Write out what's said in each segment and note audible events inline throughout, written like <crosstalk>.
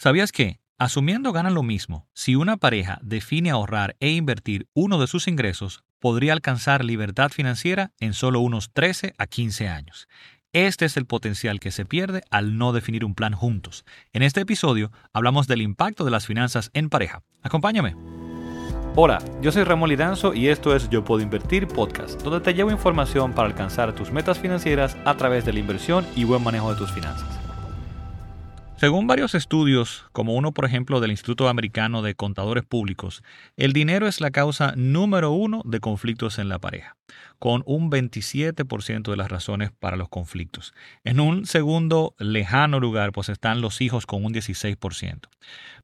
¿Sabías que, asumiendo ganan lo mismo, si una pareja define ahorrar e invertir uno de sus ingresos, podría alcanzar libertad financiera en solo unos 13 a 15 años? Este es el potencial que se pierde al no definir un plan juntos. En este episodio hablamos del impacto de las finanzas en pareja. Acompáñame. Hola, yo soy Ramón Lidanzo y esto es Yo Puedo Invertir Podcast, donde te llevo información para alcanzar tus metas financieras a través de la inversión y buen manejo de tus finanzas. Según varios estudios, como uno por ejemplo del Instituto Americano de Contadores Públicos, el dinero es la causa número uno de conflictos en la pareja, con un 27% de las razones para los conflictos. En un segundo lejano lugar, pues están los hijos con un 16%.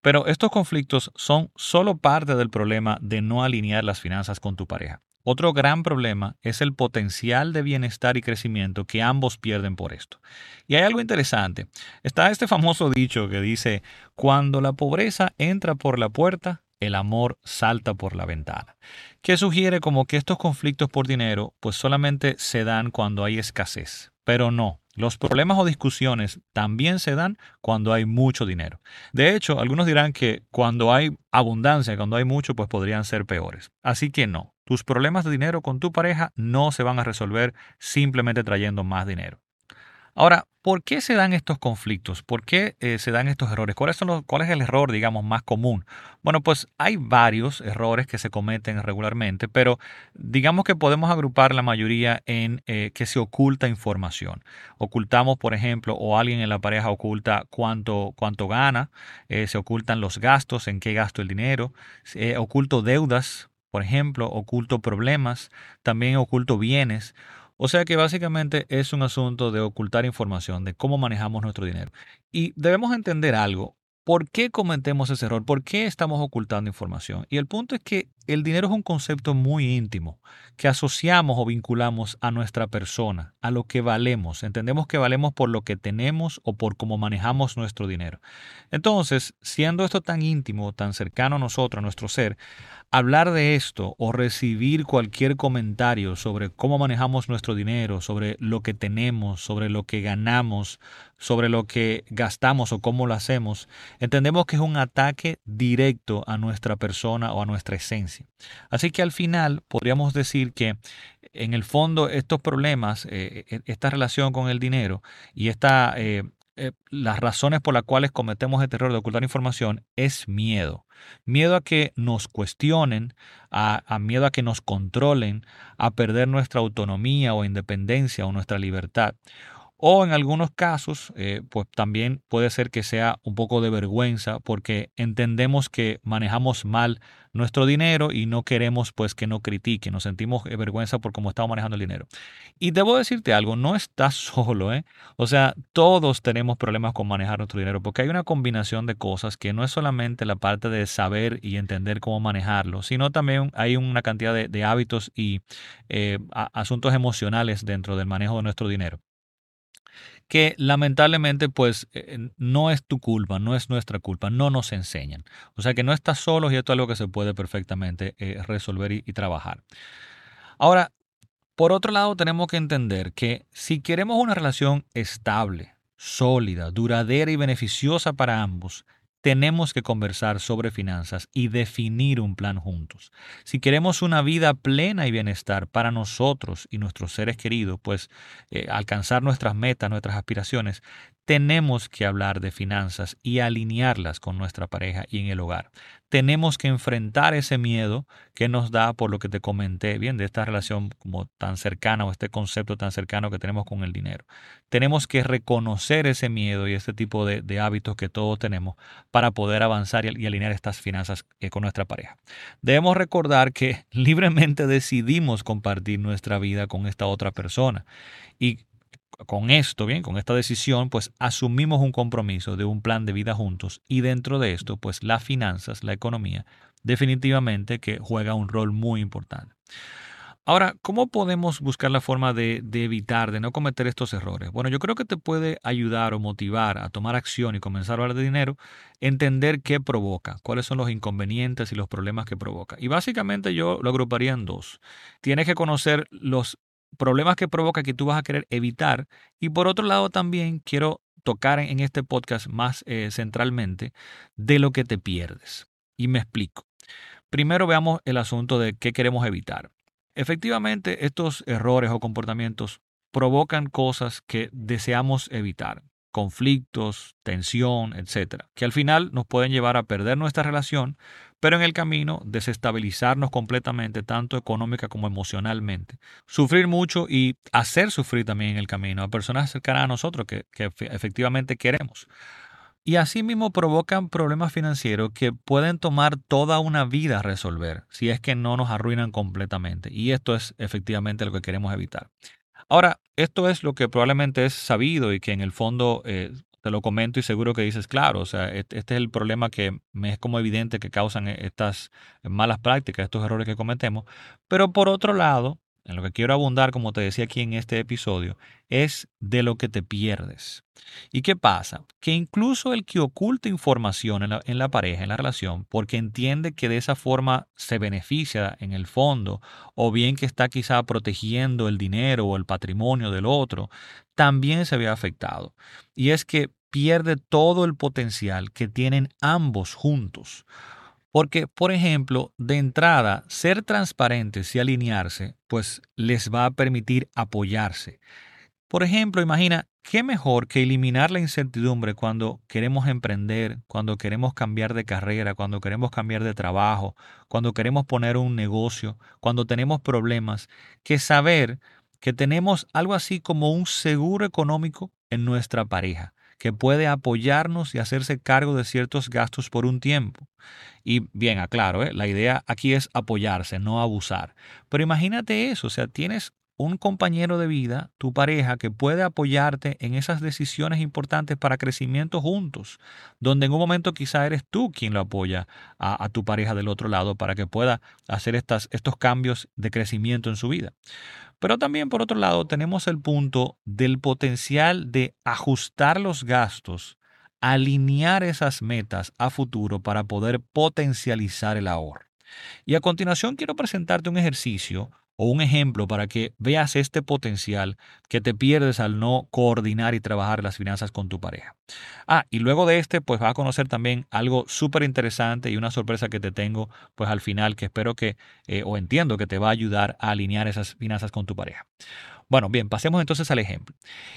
Pero estos conflictos son solo parte del problema de no alinear las finanzas con tu pareja. Otro gran problema es el potencial de bienestar y crecimiento que ambos pierden por esto. Y hay algo interesante. Está este famoso dicho que dice, cuando la pobreza entra por la puerta, el amor salta por la ventana, que sugiere como que estos conflictos por dinero pues solamente se dan cuando hay escasez, pero no, los problemas o discusiones también se dan cuando hay mucho dinero. De hecho, algunos dirán que cuando hay abundancia, cuando hay mucho, pues podrían ser peores. Así que no, tus problemas de dinero con tu pareja no se van a resolver simplemente trayendo más dinero. Ahora, ¿por qué se dan estos conflictos? ¿Por qué eh, se dan estos errores? ¿Cuál es, ¿Cuál es el error, digamos, más común? Bueno, pues hay varios errores que se cometen regularmente, pero digamos que podemos agrupar la mayoría en eh, que se oculta información. Ocultamos, por ejemplo, o alguien en la pareja oculta cuánto, cuánto gana, eh, se ocultan los gastos, en qué gasto el dinero, oculto deudas, por ejemplo, oculto problemas, también oculto bienes o sea que básicamente es un asunto de ocultar información de cómo manejamos nuestro dinero. Y debemos entender algo. ¿Por qué cometemos ese error? ¿Por qué estamos ocultando información? Y el punto es que el dinero es un concepto muy íntimo que asociamos o vinculamos a nuestra persona, a lo que valemos. Entendemos que valemos por lo que tenemos o por cómo manejamos nuestro dinero. Entonces, siendo esto tan íntimo, tan cercano a nosotros, a nuestro ser, hablar de esto o recibir cualquier comentario sobre cómo manejamos nuestro dinero, sobre lo que tenemos, sobre lo que ganamos, sobre lo que gastamos o cómo lo hacemos, entendemos que es un ataque directo a nuestra persona o a nuestra esencia. Así que al final podríamos decir que en el fondo estos problemas, eh, e, esta relación con el dinero y esta eh, eh, las razones por las cuales cometemos este error de ocultar información es miedo. Miedo a que nos cuestionen, a, miedo a que nos controlen, a perder nuestra autonomía o independencia o nuestra libertad. O en algunos casos, eh, pues también puede ser que sea un poco de vergüenza porque entendemos que manejamos mal nuestro dinero y no queremos pues que no critiquen, nos sentimos eh, vergüenza por cómo estamos manejando el dinero. Y debo decirte algo, no estás <laughs> solo, ¿eh? O sea, todos tenemos problemas con manejar nuestro dinero porque hay una combinación de cosas que no es solamente la parte de saber y entender cómo manejarlo, sino también hay una cantidad de, hábitos y eh, asuntos emocionales dentro del manejo de nuestro dinero que lamentablemente pues eh, no es tu culpa, no es nuestra culpa, no nos enseñan. O sea que no estás solo y esto es algo que se puede perfectamente eh, resolver y trabajar. Ahora, por otro lado, tenemos que entender que si queremos una relación estable, sólida, duradera y beneficiosa para ambos, tenemos que conversar sobre finanzas y definir un plan juntos. Si queremos una vida plena y bienestar para nosotros y nuestros seres queridos, pues eh, alcanzar nuestras metas, nuestras aspiraciones, tenemos que hablar de finanzas y alinearlas con nuestra pareja y en el hogar. Tenemos que enfrentar ese miedo que nos da por lo que te comenté, bien, de esta relación como tan cercana o este concepto tan cercano que tenemos con el dinero. Tenemos que reconocer ese miedo y este tipo de, hábitos que todos tenemos para poder avanzar y, alinear estas finanzas eh, con nuestra pareja. Debemos recordar que <laughs> libremente decidimos compartir nuestra vida con esta otra persona y con esto, bien, con esta decisión, pues asumimos un compromiso de un plan de vida juntos y dentro de esto, pues las finanzas, la economía, definitivamente que juega un rol muy importante. Ahora, ¿cómo podemos buscar la forma de, de, evitar, de no cometer estos errores? Bueno, yo creo que te puede ayudar o motivar a tomar acción y comenzar a hablar de dinero, entender qué provoca, cuáles son los inconvenientes y los problemas que provoca. Y básicamente yo lo agruparía en dos. Tienes que conocer los problemas que provoca que tú vas a querer evitar. Y por otro lado también quiero tocar en este podcast más eh, centralmente de lo que te pierdes. Y me explico. Primero veamos el asunto de qué queremos evitar. Efectivamente, estos errores o comportamientos provocan cosas que deseamos evitar, conflictos, tensión, etcétera, que al final nos pueden llevar a perder nuestra relación, pero en el camino desestabilizarnos completamente, tanto económica como emocionalmente, sufrir mucho y hacer sufrir también en el camino a personas cercanas a nosotros que, que efectivamente queremos. Y asimismo provocan problemas financieros que pueden tomar toda una vida resolver si es que no nos arruinan completamente. Y esto es efectivamente lo que queremos evitar. Ahora, esto es lo que probablemente es sabido y que en el fondo eh, te lo comento y seguro que dices, claro, o sea, este es el problema que me es como evidente que causan e-, estas malas prácticas, estos errores que cometemos. Pero por otro lado, en lo que quiero abundar, como te decía aquí en este episodio, es de lo que te pierdes. ¿Y qué pasa? Que incluso el que oculta información en la, pareja, en la relación, porque entiende que de esa forma se beneficia en el fondo, o bien que está quizá protegiendo el dinero o el patrimonio del otro, también se ve afectado. Y es que pierde todo el potencial que tienen ambos juntos. Porque, por ejemplo, de entrada, ser transparentes y alinearse, pues les va a permitir apoyarse. Por ejemplo, imagina, ¿qué mejor que eliminar la incertidumbre cuando queremos emprender, cuando queremos cambiar de carrera, cuando queremos cambiar de trabajo, cuando queremos poner un negocio, cuando tenemos problemas, que saber que tenemos algo así como un seguro económico en nuestra pareja? que puede apoyarnos y hacerse cargo de ciertos gastos por un tiempo. Y bien, aclaro, ¿eh? la idea aquí es apoyarse, no abusar. Pero imagínate eso, o sea, tienes un compañero de vida, tu pareja, que puede apoyarte en esas decisiones importantes para crecimiento juntos, donde en un momento quizá eres tú quien lo apoya a, tu pareja del otro lado para que pueda hacer estas, estos cambios de crecimiento en su vida. Pero también, por otro lado, tenemos el punto del potencial de ajustar los gastos, alinear esas metas a futuro para poder potencializar el ahorro. Y a continuación quiero presentarte un ejercicio o un ejemplo para que veas este potencial que te pierdes al no coordinar y trabajar las finanzas con tu pareja. Ah, y luego de este, pues vas a conocer también algo súper interesante y una sorpresa que te tengo, pues al final, que espero que, eh, o entiendo que te va a ayudar a alinear esas finanzas con tu pareja. Bueno, bien, pasemos entonces al ejemplo.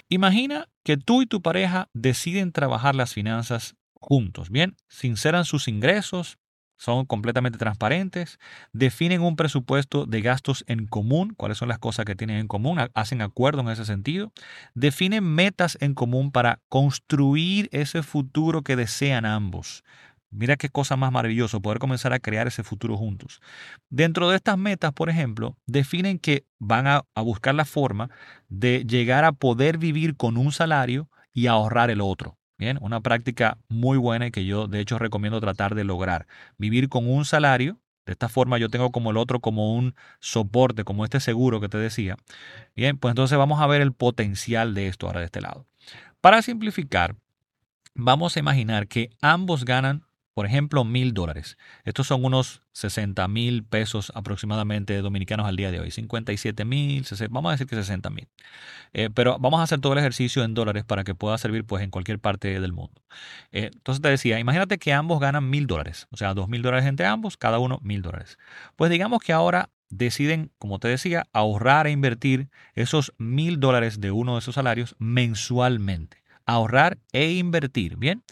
Imagina que tú y tu pareja deciden trabajar las finanzas juntos, ¿bien? Sinceran sus ingresos, son completamente transparentes, definen un presupuesto de gastos en común, cuáles son las cosas que tienen en común, hacen acuerdo en ese sentido, definen metas en común para construir ese futuro que desean ambos. Mira qué cosa más maravilloso poder comenzar a crear ese futuro juntos. Dentro de estas metas, por ejemplo, definen que van a buscar la forma de llegar a poder vivir con un salario y ahorrar el otro. Bien, una práctica muy buena y que yo de hecho recomiendo tratar de lograr. Vivir con un salario, de esta forma yo tengo como el otro como un soporte, como este seguro que te decía. Bien, pues entonces vamos a ver el potencial de esto ahora de este lado. Para simplificar, vamos a imaginar que ambos ganan por ejemplo, mil dólares. Estos son unos 60 mil pesos aproximadamente dominicanos al día de hoy. 57 mil, vamos a decir que 60 mil. Eh, pero vamos a hacer todo el ejercicio en dólares para que pueda servir pues en cualquier parte del mundo. Eh, entonces te decía, imagínate que ambos ganan mil dólares. O sea, dos mil dólares entre ambos, cada uno mil dólares. Pues digamos que ahora deciden, como te decía, ahorrar e invertir esos mil dólares de uno de esos salarios mensualmente ahorrar e invertir, ¿bien?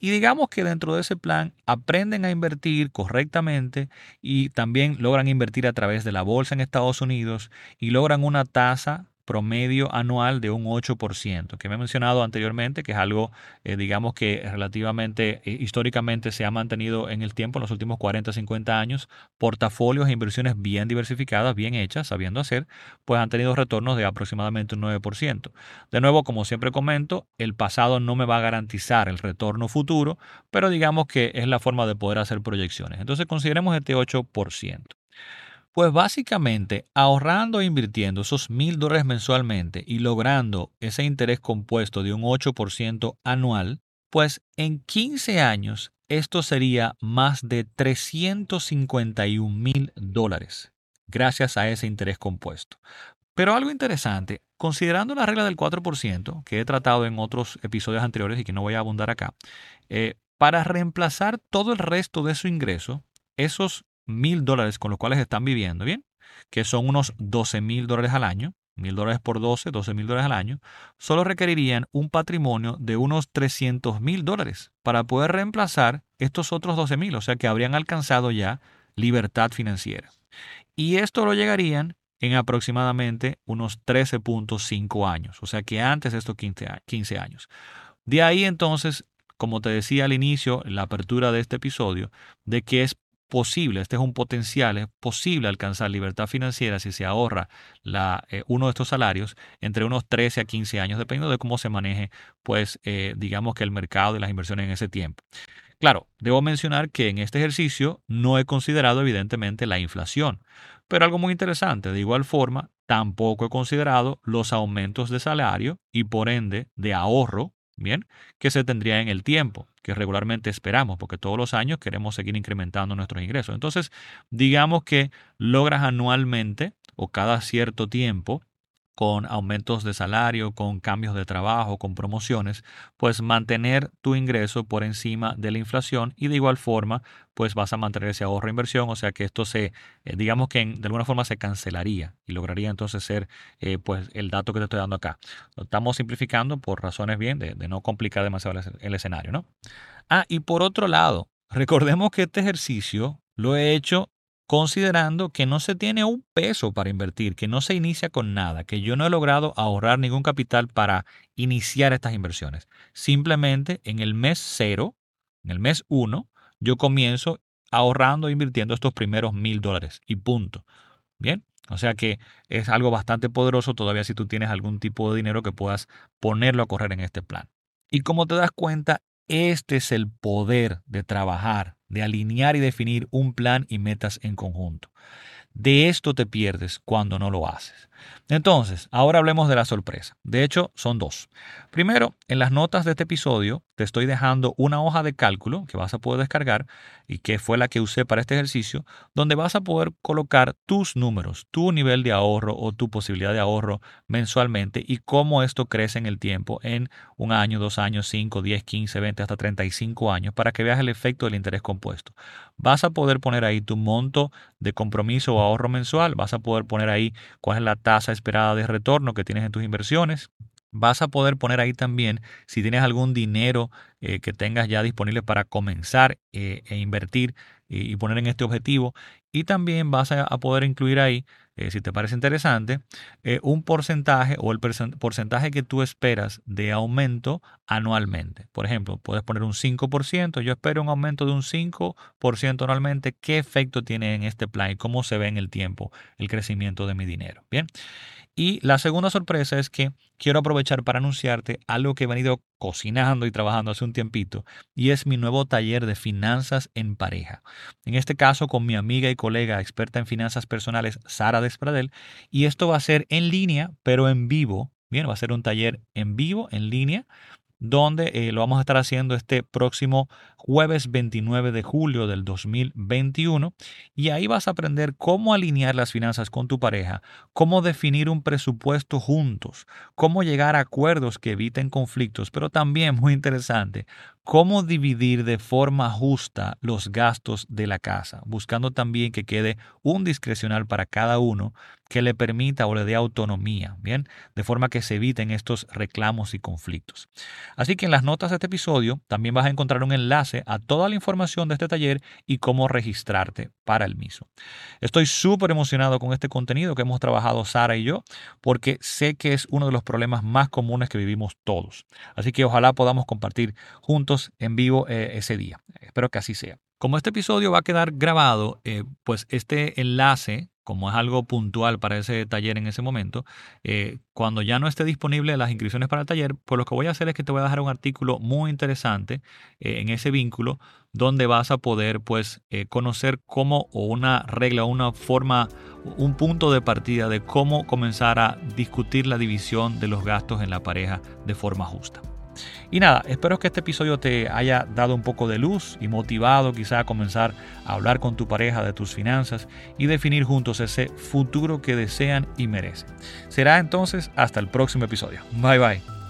Y digamos que dentro de ese plan aprenden a invertir correctamente y también logran invertir a través de la bolsa en Estados Unidos y logran una tasa promedio anual de un 8%, que me he mencionado anteriormente, que es algo, eh, digamos que relativamente, eh, históricamente se ha mantenido en el tiempo, en los últimos 40, 50 años, portafolios e inversiones bien diversificadas, bien hechas, sabiendo hacer, pues han tenido retornos de aproximadamente un 9%. De nuevo, como siempre comento, el pasado no me va a garantizar el retorno futuro, pero digamos que es la forma de poder hacer proyecciones. Entonces consideremos este 8%. Pues básicamente ahorrando e invirtiendo esos mil dólares mensualmente y logrando ese interés compuesto de un 8% anual, pues en 15 años esto sería más de 351 mil dólares gracias a ese interés compuesto. Pero algo interesante, considerando la regla del 4%, que he tratado en otros episodios anteriores y que no voy a abundar acá, eh, para reemplazar todo el resto de su ingreso, esos mil dólares con los cuales están viviendo, ¿bien? Que son unos 12 mil dólares al año, mil dólares por 12, 12 mil dólares al año, solo requerirían un patrimonio de unos 300 mil dólares para poder reemplazar estos otros 12 mil, o sea que habrían alcanzado ya libertad financiera. Y esto lo llegarían en aproximadamente unos 13.5 años, o sea que antes de estos 15 años. De ahí entonces, como te decía al inicio, en la apertura de este episodio, de que es posible, este es un potencial, es posible alcanzar libertad financiera si se ahorra eh, uno de estos salarios entre unos 13 a 15 años, dependiendo de cómo se maneje, pues, eh, digamos que el mercado de las inversiones en ese tiempo. Claro, debo mencionar que en este ejercicio no he considerado evidentemente la inflación, pero algo muy interesante, de igual forma, tampoco he considerado los aumentos de salario y por ende de ahorro, bien, que se tendría en el tiempo que regularmente esperamos, porque todos los años queremos seguir incrementando nuestros ingresos. Entonces, digamos que logras anualmente o cada cierto tiempo con aumentos de salario, con cambios de trabajo, con promociones, pues mantener tu ingreso por encima de la inflación y de igual forma, pues vas a mantener ese ahorro e inversión, o sea que esto se, eh, digamos que de alguna forma se cancelaría y lograría entonces ser eh, pues el dato que te estoy dando acá. Lo estamos simplificando por razones bien de, de no complicar demasiado el escenario, ¿no? Ah, y por otro lado, recordemos que este ejercicio lo he hecho considerando que no se tiene un peso para invertir, que no se inicia con nada, que yo no he logrado ahorrar ningún capital para iniciar estas inversiones. Simplemente en el mes cero, en el mes uno, yo comienzo ahorrando e invirtiendo estos primeros mil dólares y punto. Bien, o sea que es algo bastante poderoso todavía si tú tienes algún tipo de dinero que puedas ponerlo a correr en este plan. Y como te das cuenta, este es el poder de trabajar, de alinear y definir un plan y metas en conjunto. De esto te pierdes cuando no lo haces. Entonces, ahora hablemos de la sorpresa. De hecho, son dos. Primero, en las notas de este episodio te estoy dejando una hoja de cálculo que vas a poder descargar y que fue la que usé para este ejercicio, donde vas a poder colocar tus números, tu nivel de ahorro o tu posibilidad de ahorro mensualmente y cómo esto crece en el tiempo en un año, dos años, cinco, diez, quince, veinte, hasta treinta y cinco años para que veas el efecto del interés compuesto. Vas a poder poner ahí tu monto de compromiso o ahorro mensual, vas a poder poner ahí cuál es la tasa esperada de retorno que tienes en tus inversiones. Vas a poder poner ahí también si tienes algún dinero eh, que tengas ya disponible para comenzar eh, e invertir y, poner en este objetivo. Y también vas a, poder incluir ahí, eh, si te parece interesante, un porcentaje o el porcentaje que tú esperas de aumento anualmente. Por ejemplo, puedes poner un 5%. Yo espero un aumento de un 5% anualmente. ¿Qué efecto tiene en este plan y cómo se ve en el tiempo el crecimiento de mi dinero? Bien. Y la segunda sorpresa es que quiero aprovechar para anunciarte algo que he venido cocinando y trabajando hace un tiempito, y es mi nuevo taller de finanzas en pareja. En este caso con mi amiga y colega experta en finanzas personales, Sara Despradel, y esto va a ser en línea, pero en vivo. Bien, va a ser un taller en vivo, en línea, donde eh, lo vamos a estar haciendo este próximo jueves 29 de julio del 2021 y ahí vas a aprender cómo alinear las finanzas con tu pareja, cómo definir un presupuesto juntos, cómo llegar a acuerdos que eviten conflictos, pero también muy interesante, cómo dividir de forma justa los gastos de la casa, buscando también que quede un discrecional para cada uno que le permita o le dé autonomía, ¿bien? De forma que se eviten estos reclamos y conflictos. Así que en las notas de este episodio también vas a encontrar un a toda la información de este taller y cómo registrarte para el mismo. Estoy súper emocionado con este contenido que hemos trabajado Sara y yo porque sé que es uno de los problemas más comunes que vivimos todos. Así que ojalá podamos compartir juntos en vivo eh, ese día. Espero que así sea. Como este episodio va a quedar grabado, eh, pues este enlace como es algo puntual para ese taller en ese momento, eh, cuando ya no esté disponible las inscripciones para el taller, pues lo que voy a hacer es que te voy a dejar un artículo muy interesante eh, en ese vínculo donde vas a poder pues eh, conocer cómo o una regla, una forma, un punto de partida de cómo comenzar a discutir la división de los gastos en la pareja de forma justa. Y nada, espero que este episodio te haya dado un poco de luz y motivado quizá a comenzar a hablar con tu pareja de tus finanzas y definir juntos ese futuro que desean y merecen. Será entonces hasta el próximo episodio. Bye bye.